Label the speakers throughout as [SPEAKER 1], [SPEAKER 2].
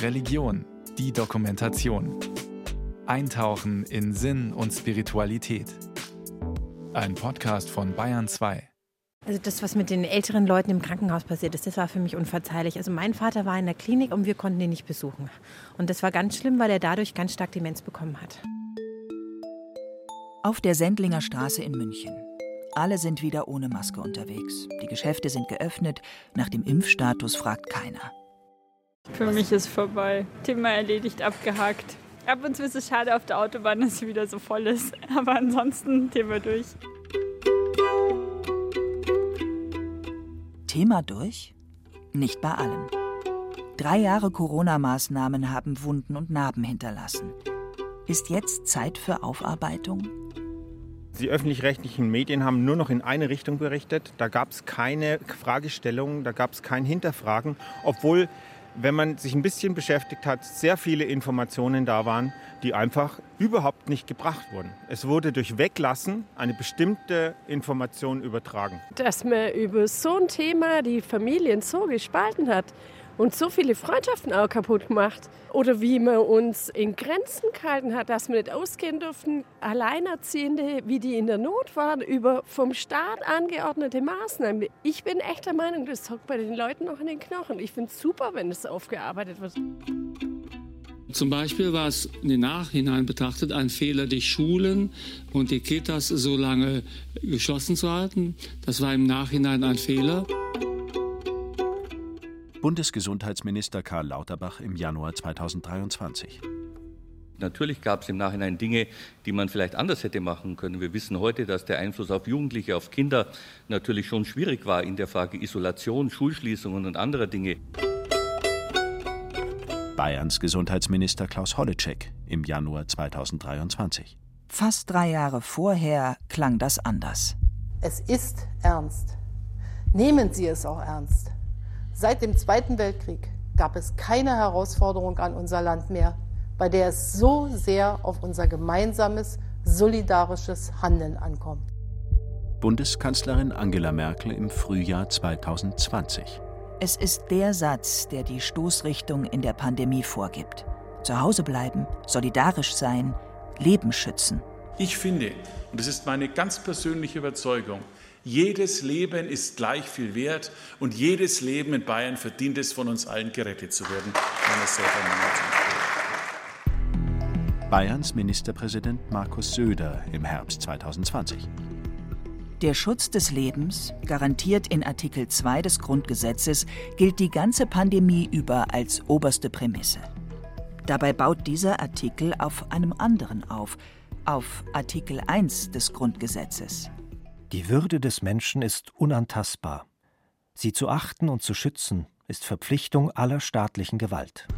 [SPEAKER 1] Religion, die Dokumentation. Eintauchen in Sinn und Spiritualität. Ein Podcast von Bayern 2.
[SPEAKER 2] Also das, was mit den älteren Leuten im Krankenhaus passiert ist, das war für mich unverzeihlich. Also mein Vater war in der Klinik und wir konnten ihn nicht besuchen. Und das war ganz schlimm, weil er dadurch ganz stark Demenz bekommen hat.
[SPEAKER 3] Auf der Sendlinger Straße in München. Alle sind wieder ohne Maske unterwegs. Die Geschäfte sind geöffnet. Nach dem Impfstatus fragt keiner.
[SPEAKER 4] Für mich ist vorbei. Thema erledigt, abgehakt. Ab und zu ist es schade auf der Autobahn, dass sie wieder so voll ist. Aber ansonsten Thema durch.
[SPEAKER 3] Thema durch? Nicht bei allen. Drei Jahre Corona-Maßnahmen haben Wunden und Narben hinterlassen. Ist jetzt Zeit für Aufarbeitung?
[SPEAKER 5] Die öffentlich-rechtlichen Medien haben nur noch in eine Richtung berichtet. Da gab es keine Fragestellungen, da gab es kein Hinterfragen, obwohl wenn man sich ein bisschen beschäftigt hat, sehr viele Informationen da waren, die einfach überhaupt nicht gebracht wurden. Es wurde durch Weglassen eine bestimmte Information übertragen.
[SPEAKER 6] Dass man über so ein Thema die Familien so gespalten hat und so viele Freundschaften auch kaputt gemacht. Oder wie man uns in Grenzen gehalten hat, dass wir nicht ausgehen durften. Alleinerziehende, wie die in der Not waren, über vom Staat angeordnete Maßnahmen. Ich bin echt der Meinung, das hockt bei den Leuten noch in den Knochen. Ich finde es super, wenn es aufgearbeitet wird.
[SPEAKER 7] Zum Beispiel war es im Nachhinein betrachtet ein Fehler, die Schulen und die Kitas so lange geschlossen zu halten. Das war im Nachhinein ein Fehler.
[SPEAKER 8] Bundesgesundheitsminister Karl Lauterbach im Januar 2023.
[SPEAKER 9] Natürlich gab es im Nachhinein Dinge, die man vielleicht anders hätte machen können. Wir wissen heute, dass der Einfluss auf Jugendliche, auf Kinder natürlich schon schwierig war in der Frage Isolation, Schulschließungen und anderer Dinge.
[SPEAKER 8] Bayerns Gesundheitsminister Klaus Holleczek im Januar 2023.
[SPEAKER 3] Fast drei Jahre vorher klang das anders.
[SPEAKER 10] Es ist ernst. Nehmen Sie es auch ernst. Seit dem Zweiten Weltkrieg gab es keine Herausforderung an unser Land mehr, bei der es so sehr auf unser gemeinsames, solidarisches Handeln ankommt.
[SPEAKER 8] Bundeskanzlerin Angela Merkel im Frühjahr 2020.
[SPEAKER 3] Es ist der Satz, der die Stoßrichtung in der Pandemie vorgibt. Zu Hause bleiben, solidarisch sein, Leben schützen.
[SPEAKER 11] Ich finde, und das ist meine ganz persönliche Überzeugung, jedes Leben ist gleich viel wert und jedes Leben in Bayern verdient es, von uns allen gerettet zu werden. Meine sehr
[SPEAKER 8] Bayerns Ministerpräsident Markus Söder im Herbst 2020.
[SPEAKER 3] Der Schutz des Lebens, garantiert in Artikel 2 des Grundgesetzes, gilt die ganze Pandemie über als oberste Prämisse. Dabei baut dieser Artikel auf einem anderen auf, auf Artikel 1 des Grundgesetzes.
[SPEAKER 12] Die Würde des Menschen ist unantastbar. Sie zu achten und zu schützen ist Verpflichtung aller staatlichen Gewalt.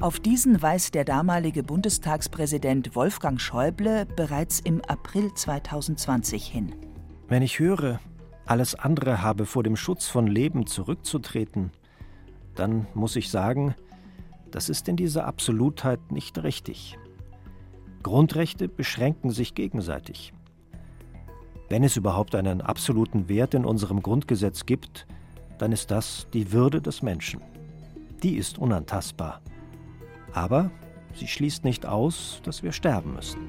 [SPEAKER 3] Auf diesen weist der damalige Bundestagspräsident Wolfgang Schäuble bereits im April 2020 hin.
[SPEAKER 12] Wenn ich höre, alles andere habe vor dem Schutz von Leben zurückzutreten, dann muss ich sagen, das ist in dieser Absolutheit nicht richtig. Grundrechte beschränken sich gegenseitig. Wenn es überhaupt einen absoluten Wert in unserem Grundgesetz gibt, dann ist das die Würde des Menschen. Die ist unantastbar. Aber sie schließt nicht aus, dass wir sterben müssen.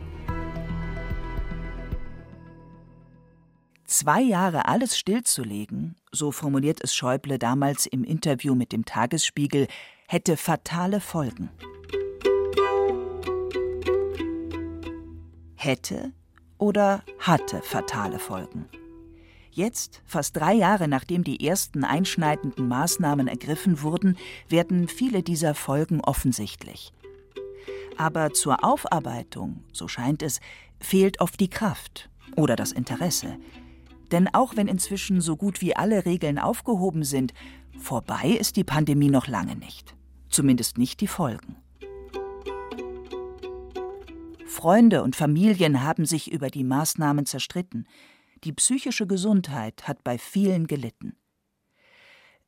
[SPEAKER 3] Zwei Jahre alles stillzulegen, so formuliert es Schäuble damals im Interview mit dem Tagesspiegel, hätte fatale Folgen. Hätte oder hatte fatale Folgen. Jetzt, fast drei Jahre nachdem die ersten einschneidenden Maßnahmen ergriffen wurden, werden viele dieser Folgen offensichtlich. Aber zur Aufarbeitung, so scheint es, fehlt oft die Kraft oder das Interesse. Denn auch wenn inzwischen so gut wie alle Regeln aufgehoben sind, vorbei ist die Pandemie noch lange nicht. Zumindest nicht die Folgen. Freunde und Familien haben sich über die Maßnahmen zerstritten. Die psychische Gesundheit hat bei vielen gelitten.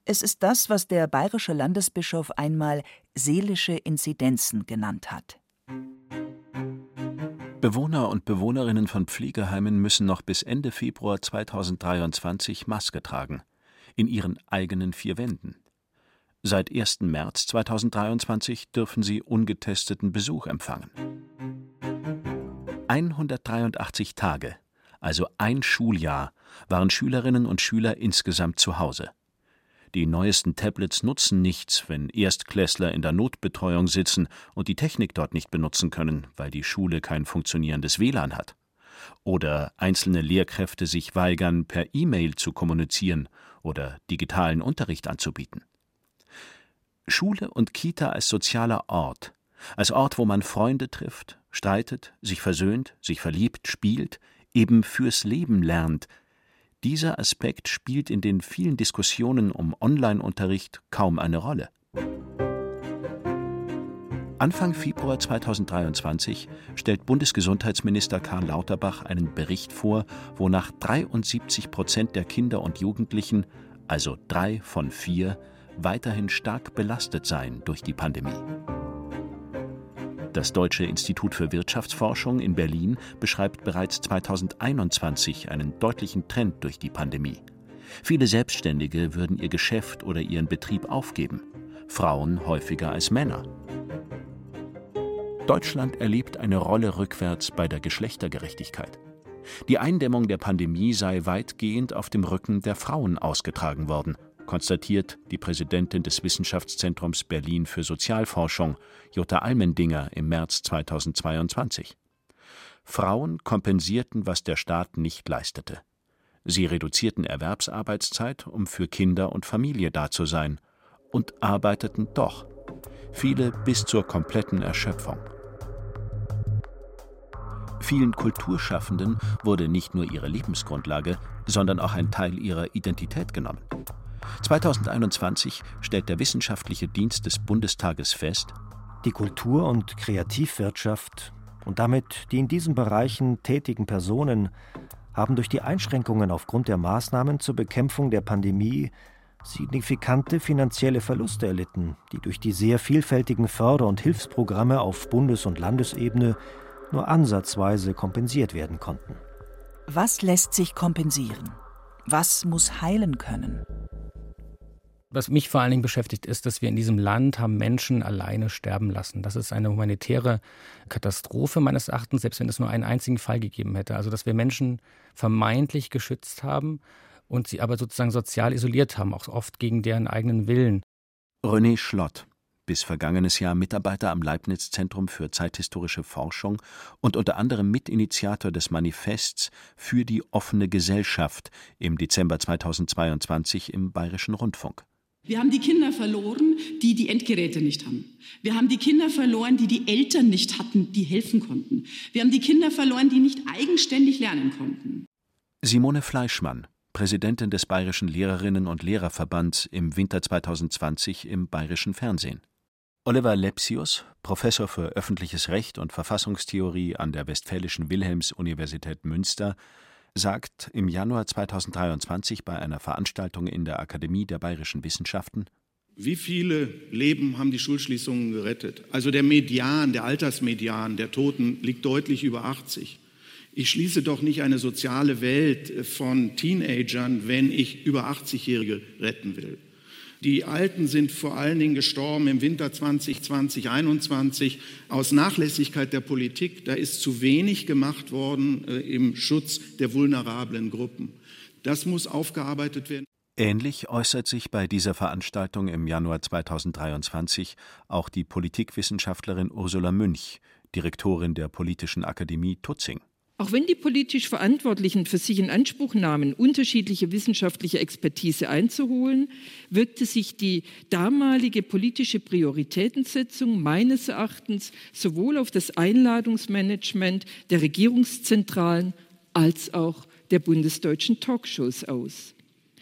[SPEAKER 3] Es ist das, was der bayerische Landesbischof einmal seelische Inzidenzen genannt hat.
[SPEAKER 8] Bewohner und Bewohnerinnen von Pflegeheimen müssen noch bis Ende Februar 2023 Maske tragen, in ihren eigenen vier Wänden. Seit 1. März 2023 dürfen sie ungetesteten Besuch empfangen. 183 Tage, also ein Schuljahr, waren Schülerinnen und Schüler insgesamt zu Hause. Die neuesten Tablets nutzen nichts, wenn Erstklässler in der Notbetreuung sitzen und die Technik dort nicht benutzen können, weil die Schule kein funktionierendes WLAN hat. Oder einzelne Lehrkräfte sich weigern, per E-Mail zu kommunizieren oder digitalen Unterricht anzubieten. Schule und Kita als sozialer Ort, als Ort, wo man Freunde trifft, streitet, sich versöhnt, sich verliebt, spielt, eben fürs Leben lernt, dieser Aspekt spielt in den vielen Diskussionen um Online-Unterricht kaum eine Rolle. Anfang Februar 2023 stellt Bundesgesundheitsminister Karl Lauterbach einen Bericht vor, wonach 73 Prozent der Kinder und Jugendlichen, also drei von vier, weiterhin stark belastet seien durch die Pandemie. Das Deutsche Institut für Wirtschaftsforschung in Berlin beschreibt bereits 2021 einen deutlichen Trend durch die Pandemie. Viele Selbstständige würden ihr Geschäft oder ihren Betrieb aufgeben, Frauen häufiger als Männer. Deutschland erlebt eine Rolle rückwärts bei der Geschlechtergerechtigkeit. Die Eindämmung der Pandemie sei weitgehend auf dem Rücken der Frauen ausgetragen worden, konstatiert die Präsidentin des Wissenschaftszentrums Berlin für Sozialforschung, Jutta Almendinger, im März 2022. Frauen kompensierten, was der Staat nicht leistete. Sie reduzierten Erwerbsarbeitszeit, um für Kinder und Familie da zu sein, und arbeiteten doch, viele bis zur kompletten Erschöpfung. Vielen Kulturschaffenden wurde nicht nur ihre Lebensgrundlage, sondern auch ein Teil ihrer Identität genommen. 2021 stellt der Wissenschaftliche Dienst des Bundestages fest,
[SPEAKER 12] die Kultur- und Kreativwirtschaft und damit die in diesen Bereichen tätigen Personen haben durch die Einschränkungen aufgrund der Maßnahmen zur Bekämpfung der Pandemie signifikante finanzielle Verluste erlitten, die durch die sehr vielfältigen Förder- und Hilfsprogramme auf Bundes- und Landesebene nur ansatzweise kompensiert werden konnten.
[SPEAKER 3] Was lässt sich kompensieren? Was muss heilen können?
[SPEAKER 13] Was mich vor allen Dingen beschäftigt, ist, dass wir in diesem Land haben Menschen alleine sterben lassen. Das ist eine humanitäre Katastrophe meines Erachtens, selbst wenn es nur einen einzigen Fall gegeben hätte. Also, dass wir Menschen vermeintlich geschützt haben und sie aber sozusagen sozial isoliert haben, auch oft gegen deren eigenen Willen.
[SPEAKER 8] René Schlott, bis vergangenes Jahr Mitarbeiter am Leibniz-Zentrum für zeithistorische Forschung und unter anderem Mitinitiator des Manifests für die offene Gesellschaft im Dezember 2022 im Bayerischen Rundfunk.
[SPEAKER 14] Wir haben die Kinder verloren, die die Endgeräte nicht haben. Wir haben die Kinder verloren, die die Eltern nicht hatten, die helfen konnten. Wir haben die Kinder verloren, die nicht eigenständig lernen konnten.
[SPEAKER 8] Simone Fleischmann, Präsidentin des Bayerischen Lehrerinnen und Lehrerverbands im Winter 2020 im Bayerischen Fernsehen. Oliver Lepsius, Professor für öffentliches Recht und Verfassungstheorie an der Westfälischen Wilhelms-Universität Münster, sagt im Januar 2023 bei einer Veranstaltung in der Akademie der Bayerischen Wissenschaften
[SPEAKER 15] wie viele Leben haben die Schulschließungen gerettet? Also der Median, der Altersmedian der Toten liegt deutlich über 80. Ich schließe doch nicht eine soziale Welt von Teenagern, wenn ich über 80-Jährige retten will. Die Alten sind vor allen Dingen gestorben im Winter 2020, 2021 aus Nachlässigkeit der Politik. Da ist zu wenig gemacht worden äh, im Schutz der vulnerablen Gruppen. Das muss aufgearbeitet werden.
[SPEAKER 8] Ähnlich äußert sich bei dieser Veranstaltung im Januar 2023 auch die Politikwissenschaftlerin Ursula Münch, Direktorin der Politischen Akademie Tutzing.
[SPEAKER 16] Auch wenn die politisch Verantwortlichen für sich in Anspruch nahmen, unterschiedliche wissenschaftliche Expertise einzuholen, wirkte sich die damalige politische Prioritätensetzung meines Erachtens sowohl auf das Einladungsmanagement der Regierungszentralen als auch der bundesdeutschen Talkshows aus.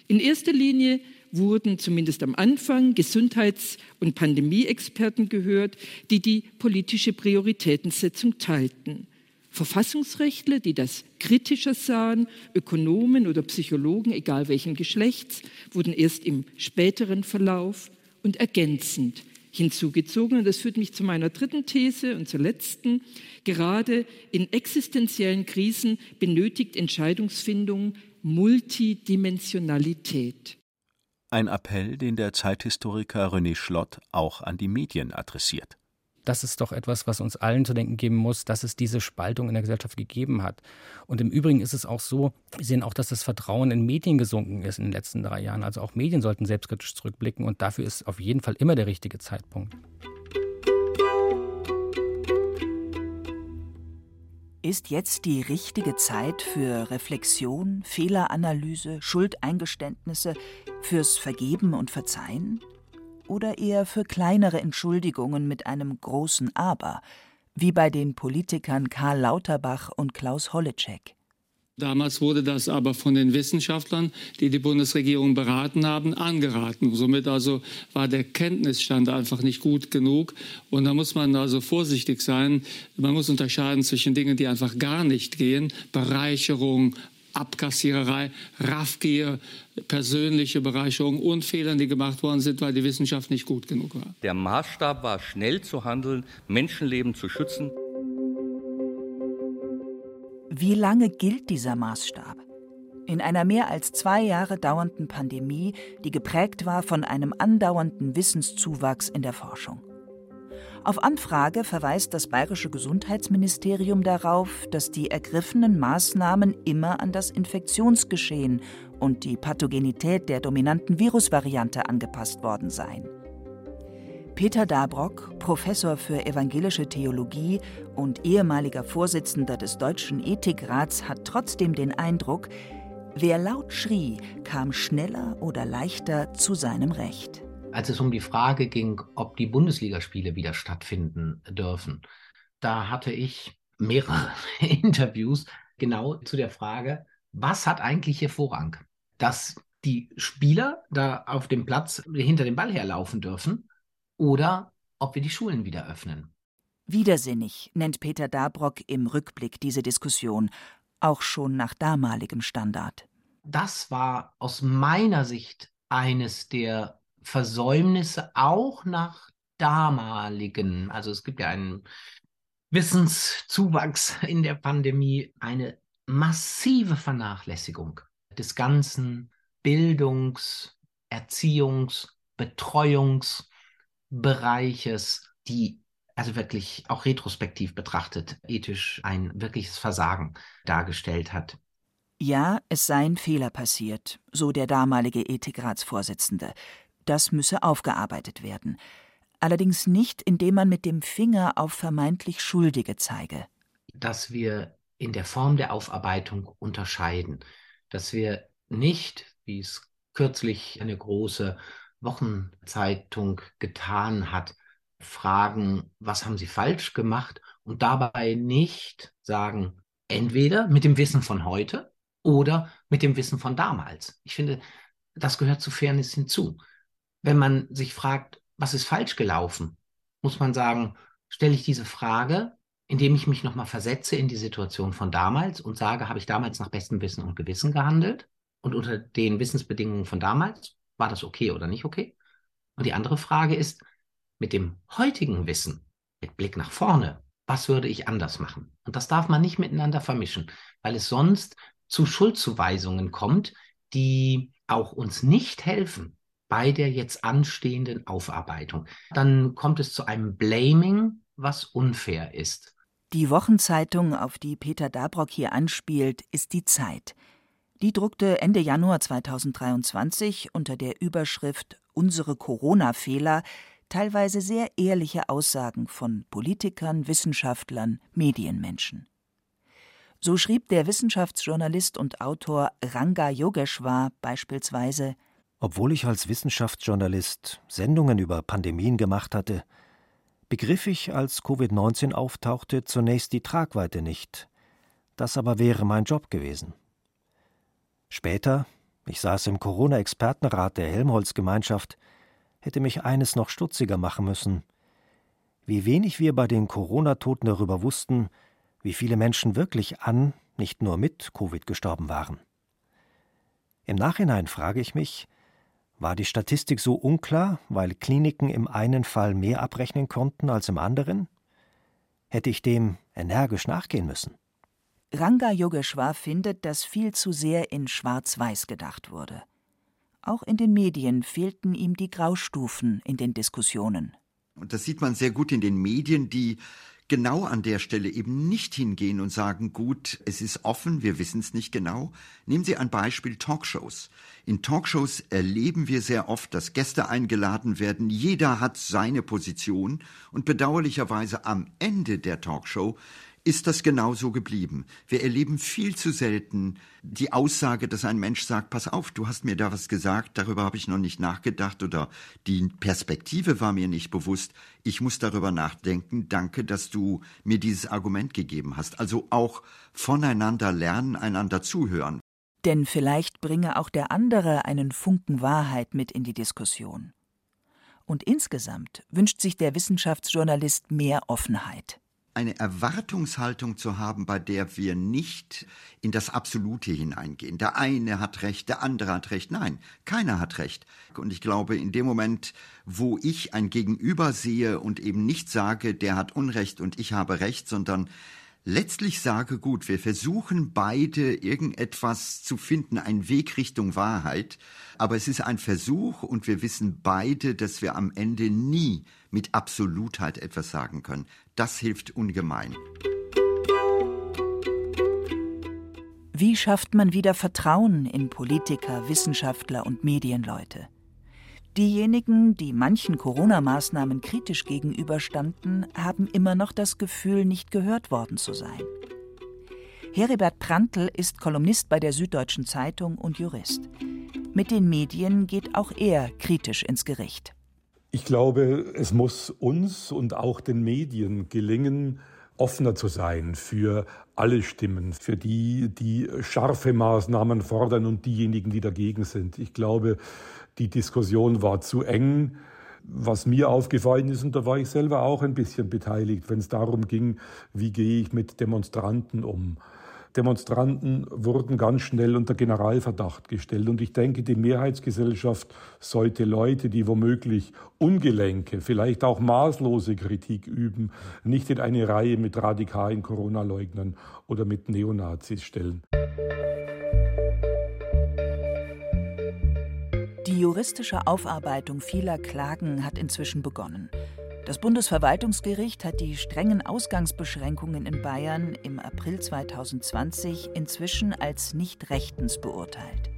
[SPEAKER 16] In erster Linie wurden zumindest am Anfang Gesundheits- und Pandemieexperten gehört, die die politische Prioritätensetzung teilten. Verfassungsrechtler, die das kritischer sahen, Ökonomen oder Psychologen, egal welchen Geschlechts, wurden erst im späteren Verlauf und ergänzend hinzugezogen. Und das führt mich zu meiner dritten These und zur letzten. Gerade in existenziellen Krisen benötigt Entscheidungsfindung Multidimensionalität.
[SPEAKER 8] Ein Appell, den der Zeithistoriker René Schlott auch an die Medien adressiert.
[SPEAKER 13] Das ist doch etwas, was uns allen zu denken geben muss, dass es diese Spaltung in der Gesellschaft gegeben hat. Und im Übrigen ist es auch so, wir sehen auch, dass das Vertrauen in Medien gesunken ist in den letzten drei Jahren. Also auch Medien sollten selbstkritisch zurückblicken und dafür ist auf jeden Fall immer der richtige Zeitpunkt.
[SPEAKER 3] Ist jetzt die richtige Zeit für Reflexion, Fehleranalyse, Schuldeingeständnisse, fürs Vergeben und Verzeihen? Oder eher für kleinere Entschuldigungen mit einem großen Aber, wie bei den Politikern Karl Lauterbach und Klaus Holleczek?
[SPEAKER 7] Damals wurde das aber von den Wissenschaftlern, die die Bundesregierung beraten haben, angeraten. Somit also war der Kenntnisstand einfach nicht gut genug. Und da muss man also vorsichtig sein. Man muss unterscheiden zwischen Dingen, die einfach gar nicht gehen. Bereicherung, Abkassiererei, Raffgier, persönliche Bereicherung und Fehlern, die gemacht worden sind, weil die Wissenschaft nicht gut genug war.
[SPEAKER 9] Der Maßstab war, schnell zu handeln, Menschenleben zu schützen.
[SPEAKER 3] Wie lange gilt dieser Maßstab? In einer mehr als zwei Jahre dauernden Pandemie, die geprägt war von einem andauernden Wissenszuwachs in der Forschung. Auf Anfrage verweist das bayerische Gesundheitsministerium darauf, dass die ergriffenen Maßnahmen immer an das Infektionsgeschehen und die Pathogenität der dominanten Virusvariante angepasst worden seien. Peter Dabrock, Professor für evangelische Theologie und ehemaliger Vorsitzender des Deutschen Ethikrats, hat trotzdem den Eindruck, wer laut schrie, kam schneller oder leichter zu seinem Recht.
[SPEAKER 17] Als es um die Frage ging, ob die Bundesligaspiele wieder stattfinden dürfen, da hatte ich mehrere Interviews genau zu der Frage, was hat eigentlich hier Vorrang? Dass die Spieler da auf dem Platz hinter dem Ball herlaufen dürfen oder ob wir die Schulen wieder öffnen.
[SPEAKER 3] Widersinnig nennt Peter Dabrock im Rückblick diese Diskussion, auch schon nach damaligem Standard.
[SPEAKER 17] Das war aus meiner Sicht eines der Versäumnisse auch nach damaligen, also es gibt ja einen Wissenszuwachs in der Pandemie, eine massive Vernachlässigung des ganzen Bildungs-, Erziehungs-, Betreuungs- Bereiches, die also wirklich auch retrospektiv betrachtet ethisch ein wirkliches Versagen dargestellt hat.
[SPEAKER 3] Ja, es seien Fehler passiert, so der damalige Ethikratsvorsitzende. Das müsse aufgearbeitet werden. Allerdings nicht, indem man mit dem Finger auf vermeintlich Schuldige zeige.
[SPEAKER 17] Dass wir in der Form der Aufarbeitung unterscheiden. Dass wir nicht, wie es kürzlich eine große Wochenzeitung getan hat, fragen, was haben sie falsch gemacht und dabei nicht sagen, entweder mit dem Wissen von heute oder mit dem Wissen von damals. Ich finde, das gehört zu Fairness hinzu. Wenn man sich fragt, was ist falsch gelaufen, muss man sagen, stelle ich diese Frage, indem ich mich nochmal versetze in die Situation von damals und sage, habe ich damals nach bestem Wissen und Gewissen gehandelt und unter den Wissensbedingungen von damals war das okay oder nicht okay? Und die andere Frage ist, mit dem heutigen Wissen, mit Blick nach vorne, was würde ich anders machen? Und das darf man nicht miteinander vermischen, weil es sonst zu Schuldzuweisungen kommt, die auch uns nicht helfen bei der jetzt anstehenden Aufarbeitung. Dann kommt es zu einem Blaming, was unfair ist.
[SPEAKER 3] Die Wochenzeitung, auf die Peter Dabrock hier anspielt, ist die Zeit. Die druckte Ende Januar 2023 unter der Überschrift Unsere Corona-Fehler teilweise sehr ehrliche Aussagen von Politikern, Wissenschaftlern, Medienmenschen. So schrieb der Wissenschaftsjournalist und Autor Ranga Yogeshwar beispielsweise
[SPEAKER 12] Obwohl ich als Wissenschaftsjournalist Sendungen über Pandemien gemacht hatte, begriff ich, als Covid-19 auftauchte, zunächst die Tragweite nicht. Das aber wäre mein Job gewesen. Später, ich saß im Corona-Expertenrat der Helmholtz-Gemeinschaft, hätte mich eines noch stutziger machen müssen. Wie wenig wir bei den Corona-Toten darüber wussten, wie viele Menschen wirklich an, nicht nur mit Covid gestorben waren. Im Nachhinein frage ich mich, war die Statistik so unklar, weil Kliniken im einen Fall mehr abrechnen konnten als im anderen? Hätte ich dem energisch nachgehen müssen?
[SPEAKER 3] Ranga Yogeshwar findet, dass viel zu sehr in Schwarz-Weiß gedacht wurde. Auch in den Medien fehlten ihm die Graustufen in den Diskussionen.
[SPEAKER 18] Und das sieht man sehr gut in den Medien, die genau an der Stelle eben nicht hingehen und sagen, gut, es ist offen, wir wissen es nicht genau. Nehmen Sie ein Beispiel Talkshows. In Talkshows erleben wir sehr oft, dass Gäste eingeladen werden, jeder hat seine Position und bedauerlicherweise am Ende der Talkshow ist das genauso geblieben. Wir erleben viel zu selten die Aussage, dass ein Mensch sagt, pass auf, du hast mir da was gesagt, darüber habe ich noch nicht nachgedacht oder die Perspektive war mir nicht bewusst. Ich muss darüber nachdenken. Danke, dass du mir dieses Argument gegeben hast. Also auch voneinander lernen, einander zuhören.
[SPEAKER 3] Denn vielleicht bringe auch der andere einen Funken Wahrheit mit in die Diskussion. Und insgesamt wünscht sich der Wissenschaftsjournalist mehr Offenheit
[SPEAKER 18] eine Erwartungshaltung zu haben, bei der wir nicht in das Absolute hineingehen. Der eine hat recht, der andere hat recht. Nein, keiner hat recht. Und ich glaube, in dem Moment, wo ich ein Gegenüber sehe und eben nicht sage, der hat Unrecht und ich habe recht, sondern letztlich sage, gut, wir versuchen beide irgendetwas zu finden, einen Weg Richtung Wahrheit, aber es ist ein Versuch und wir wissen beide, dass wir am Ende nie mit Absolutheit etwas sagen können. Das hilft ungemein.
[SPEAKER 3] Wie schafft man wieder Vertrauen in Politiker, Wissenschaftler und Medienleute? Diejenigen, die manchen Corona-Maßnahmen kritisch gegenüberstanden, haben immer noch das Gefühl, nicht gehört worden zu sein. Heribert Prantl ist Kolumnist bei der Süddeutschen Zeitung und Jurist. Mit den Medien geht auch er kritisch ins Gericht.
[SPEAKER 19] Ich glaube, es muss uns und auch den Medien gelingen, offener zu sein für alle Stimmen, für die, die scharfe Maßnahmen fordern und diejenigen, die dagegen sind. Ich glaube, die Diskussion war zu eng. Was mir aufgefallen ist, und da war ich selber auch ein bisschen beteiligt, wenn es darum ging, wie gehe ich mit Demonstranten um. Demonstranten wurden ganz schnell unter Generalverdacht gestellt. Und ich denke, die Mehrheitsgesellschaft sollte Leute, die womöglich ungelenke, vielleicht auch maßlose Kritik üben, nicht in eine Reihe mit radikalen Corona-Leugnern oder mit Neonazis stellen.
[SPEAKER 3] Die juristische Aufarbeitung vieler Klagen hat inzwischen begonnen. Das Bundesverwaltungsgericht hat die strengen Ausgangsbeschränkungen in Bayern im April 2020 inzwischen als nicht rechtens beurteilt.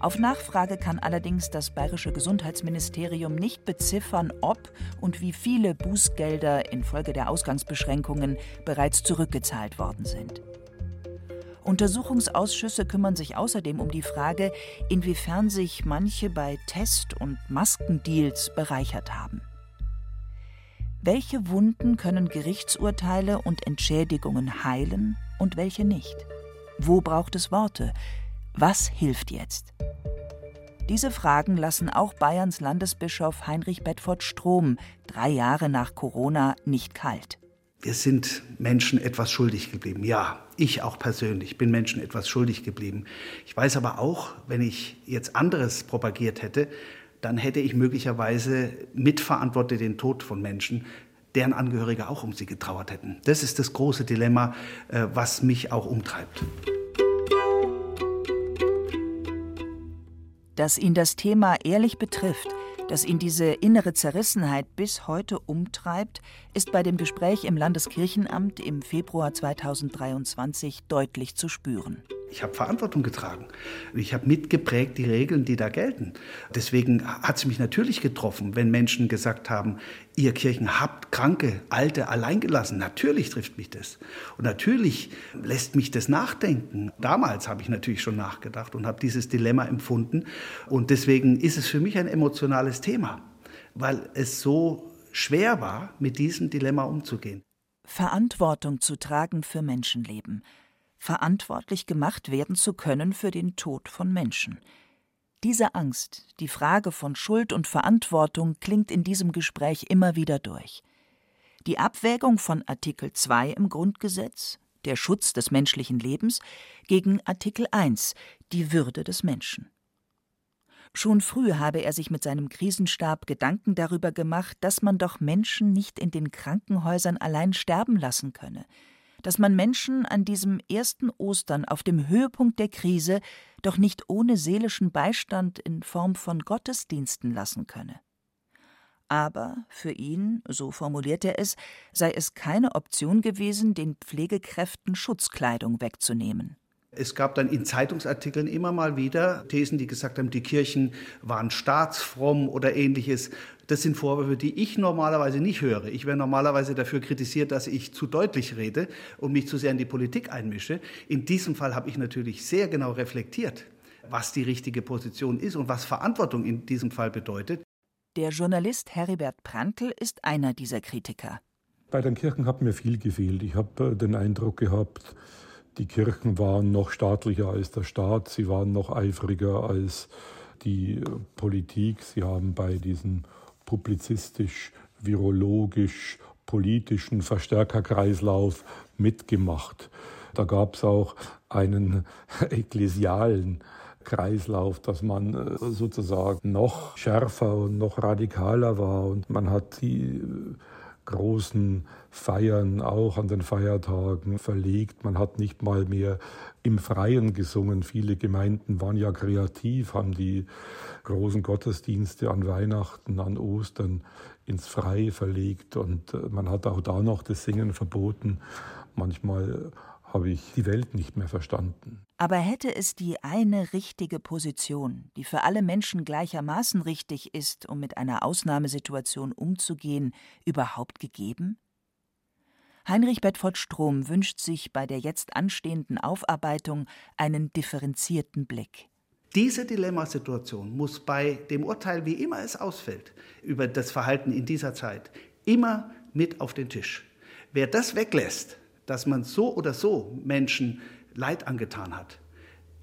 [SPEAKER 3] Auf Nachfrage kann allerdings das bayerische Gesundheitsministerium nicht beziffern, ob und wie viele Bußgelder infolge der Ausgangsbeschränkungen bereits zurückgezahlt worden sind. Untersuchungsausschüsse kümmern sich außerdem um die Frage, inwiefern sich manche bei Test- und Maskendeals bereichert haben. Welche Wunden können Gerichtsurteile und Entschädigungen heilen und welche nicht? Wo braucht es Worte? Was hilft jetzt? Diese Fragen lassen auch Bayerns Landesbischof Heinrich Bedford Strom drei Jahre nach Corona nicht kalt.
[SPEAKER 20] Wir sind Menschen etwas schuldig geblieben. Ja, ich auch persönlich bin Menschen etwas schuldig geblieben. Ich weiß aber auch, wenn ich jetzt anderes propagiert hätte, dann hätte ich möglicherweise mitverantwortet den Tod von Menschen, deren Angehörige auch um sie getrauert hätten. Das ist das große Dilemma, äh, was mich auch umtreibt.
[SPEAKER 3] Dass ihn das Thema ehrlich betrifft, dass ihn diese innere Zerrissenheit bis heute umtreibt, ist bei dem Gespräch im Landeskirchenamt im Februar 2023 deutlich zu spüren.
[SPEAKER 20] Ich habe Verantwortung getragen. Ich habe mitgeprägt die Regeln, die da gelten. Deswegen hat es mich natürlich getroffen, wenn Menschen gesagt haben, ihr Kirchen habt Kranke, Alte allein gelassen. Natürlich trifft mich das. Und natürlich lässt mich das nachdenken. Damals habe ich natürlich schon nachgedacht und habe dieses Dilemma empfunden. Und deswegen ist es für mich ein emotionales Thema, weil es so schwer war, mit diesem Dilemma umzugehen.
[SPEAKER 3] Verantwortung zu tragen für Menschenleben – verantwortlich gemacht werden zu können für den Tod von Menschen. Diese Angst, die Frage von Schuld und Verantwortung klingt in diesem Gespräch immer wieder durch. Die Abwägung von Artikel 2 im Grundgesetz, der Schutz des menschlichen Lebens, gegen Artikel 1, die Würde des Menschen. Schon früh habe er sich mit seinem Krisenstab Gedanken darüber gemacht, dass man doch Menschen nicht in den Krankenhäusern allein sterben lassen könne, dass man Menschen an diesem ersten Ostern auf dem Höhepunkt der Krise doch nicht ohne seelischen Beistand in Form von Gottesdiensten lassen könne. Aber für ihn, so formuliert er es, sei es keine Option gewesen, den Pflegekräften Schutzkleidung wegzunehmen.
[SPEAKER 20] Es gab dann in Zeitungsartikeln immer mal wieder Thesen, die gesagt haben, die Kirchen waren staatsfromm oder ähnliches. Das sind Vorwürfe, die ich normalerweise nicht höre. Ich werde normalerweise dafür kritisiert, dass ich zu deutlich rede und mich zu sehr in die Politik einmische. In diesem Fall habe ich natürlich sehr genau reflektiert, was die richtige Position ist und was Verantwortung in diesem Fall bedeutet.
[SPEAKER 3] Der Journalist Heribert Prantl ist einer dieser Kritiker.
[SPEAKER 19] Bei den Kirchen hat mir viel gefehlt. Ich habe äh, den Eindruck gehabt, die Kirchen waren noch staatlicher als der Staat, sie waren noch eifriger als die äh, Politik. Sie haben bei diesem publizistisch, virologisch, politischen Verstärkerkreislauf mitgemacht. Da gab es auch einen ekklesialen Kreislauf, dass man äh, sozusagen noch schärfer und noch radikaler war und man hat die äh, großen Feiern auch an den Feiertagen verlegt. Man hat nicht mal mehr im Freien gesungen. Viele Gemeinden waren ja kreativ, haben die großen Gottesdienste an Weihnachten, an Ostern ins Freie verlegt und äh, man hat auch da noch das Singen verboten. Manchmal habe ich die Welt nicht mehr verstanden.
[SPEAKER 3] Aber hätte es die eine richtige Position, die für alle Menschen gleichermaßen richtig ist, um mit einer Ausnahmesituation umzugehen, überhaupt gegeben? Heinrich Bedford Strom wünscht sich bei der jetzt anstehenden Aufarbeitung einen differenzierten Blick.
[SPEAKER 20] Diese Dilemmasituation muss bei dem Urteil, wie immer es ausfällt, über das Verhalten in dieser Zeit, immer mit auf den Tisch. Wer das weglässt, dass man so oder so Menschen Leid angetan hat,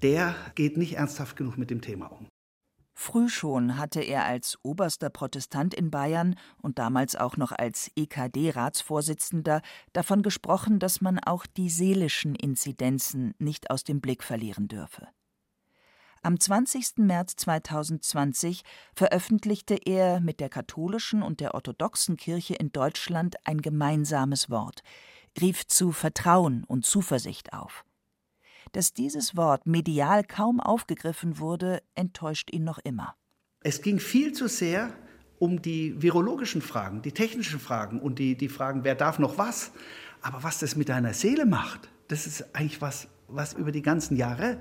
[SPEAKER 20] der geht nicht ernsthaft genug mit dem Thema um.
[SPEAKER 3] Früh schon hatte er als oberster Protestant in Bayern und damals auch noch als EKD-Ratsvorsitzender davon gesprochen, dass man auch die seelischen Inzidenzen nicht aus dem Blick verlieren dürfe. Am 20. März 2020 veröffentlichte er mit der katholischen und der orthodoxen Kirche in Deutschland ein gemeinsames Wort, rief zu Vertrauen und Zuversicht auf. Dass dieses Wort medial kaum aufgegriffen wurde, enttäuscht ihn noch immer.
[SPEAKER 20] Es ging viel zu sehr um die virologischen Fragen, die technischen Fragen und die, die Fragen, wer darf noch was. Aber was das mit deiner Seele macht, das ist eigentlich was, was über die ganzen Jahre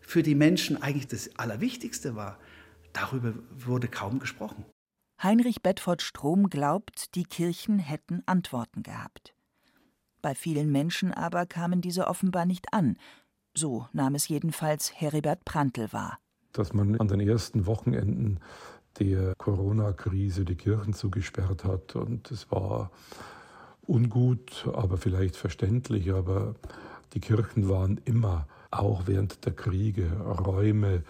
[SPEAKER 20] für die Menschen eigentlich das Allerwichtigste war. Darüber wurde kaum gesprochen.
[SPEAKER 3] Heinrich Bedford Strom glaubt, die Kirchen hätten Antworten gehabt. Bei vielen Menschen aber kamen diese offenbar nicht an. So nahm es jedenfalls Heribert Prantl wahr.
[SPEAKER 19] Dass man an den ersten Wochenenden der Corona-Krise die Kirchen zugesperrt hat. Und es war ungut, aber vielleicht verständlich. Aber die Kirchen waren immer, auch während der Kriege, Räume,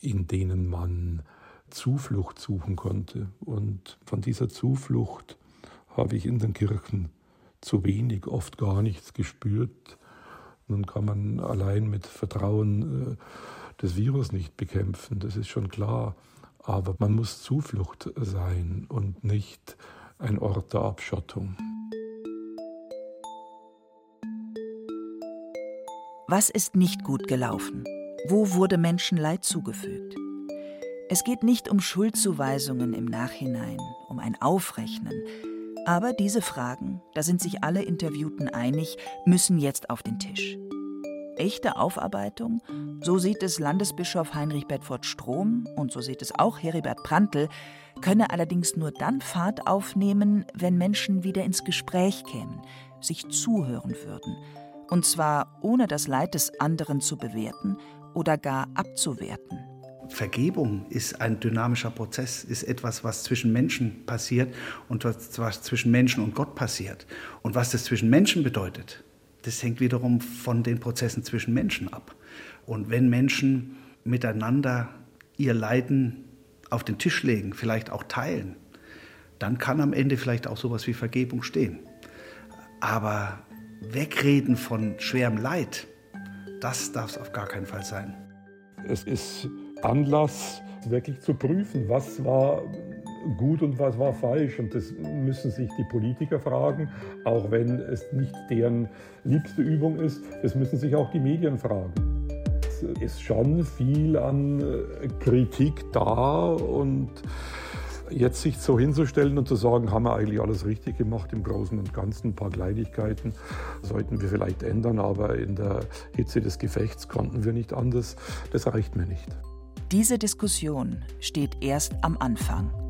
[SPEAKER 19] in denen man Zuflucht suchen konnte. Und von dieser Zuflucht habe ich in den Kirchen zu wenig, oft gar nichts gespürt. Nun kann man allein mit Vertrauen äh, das Virus nicht bekämpfen, das ist schon klar. Aber man muss Zuflucht sein und nicht ein Ort der Abschottung.
[SPEAKER 3] Was ist nicht gut gelaufen? Wo wurde Menschenleid zugefügt? Es geht nicht um Schuldzuweisungen im Nachhinein, um ein Aufrechnen, aber diese Fragen, da sind sich alle Interviewten einig, müssen jetzt auf den Tisch. Echte Aufarbeitung, so sieht es Landesbischof Heinrich Bedford Strom und so sieht es auch Heribert Prantl, könne allerdings nur dann Fahrt aufnehmen, wenn Menschen wieder ins Gespräch kämen, sich zuhören würden. Und zwar ohne das Leid des anderen zu bewerten oder gar abzuwerten.
[SPEAKER 20] Vergebung ist ein dynamischer Prozess, ist etwas, was zwischen Menschen passiert und was, zwischen Menschen und Gott passiert. Und was das zwischen Menschen bedeutet, das hängt wiederum von den Prozessen zwischen Menschen ab. Und wenn Menschen miteinander ihr Leiden auf den Tisch legen, vielleicht auch teilen, dann kann am Ende vielleicht auch sowas wie Vergebung stehen. Aber wegreden von schwerem Leid, das darf es auf gar keinen Fall sein.
[SPEAKER 19] Es ist Anlass, wirklich zu prüfen, was war gut und was war falsch. Und das müssen sich die Politiker fragen, auch wenn es nicht deren liebste Übung ist. Das müssen sich auch die Medien fragen. Es ist schon viel an Kritik da und jetzt sich so hinzustellen und zu sagen, haben wir eigentlich alles richtig gemacht im Großen und Ganzen, ein paar Kleinigkeiten sollten wir vielleicht ändern, aber in der Hitze des Gefechts konnten wir nicht anders, das reicht mir nicht.
[SPEAKER 3] Diese Diskussion steht erst am Anfang.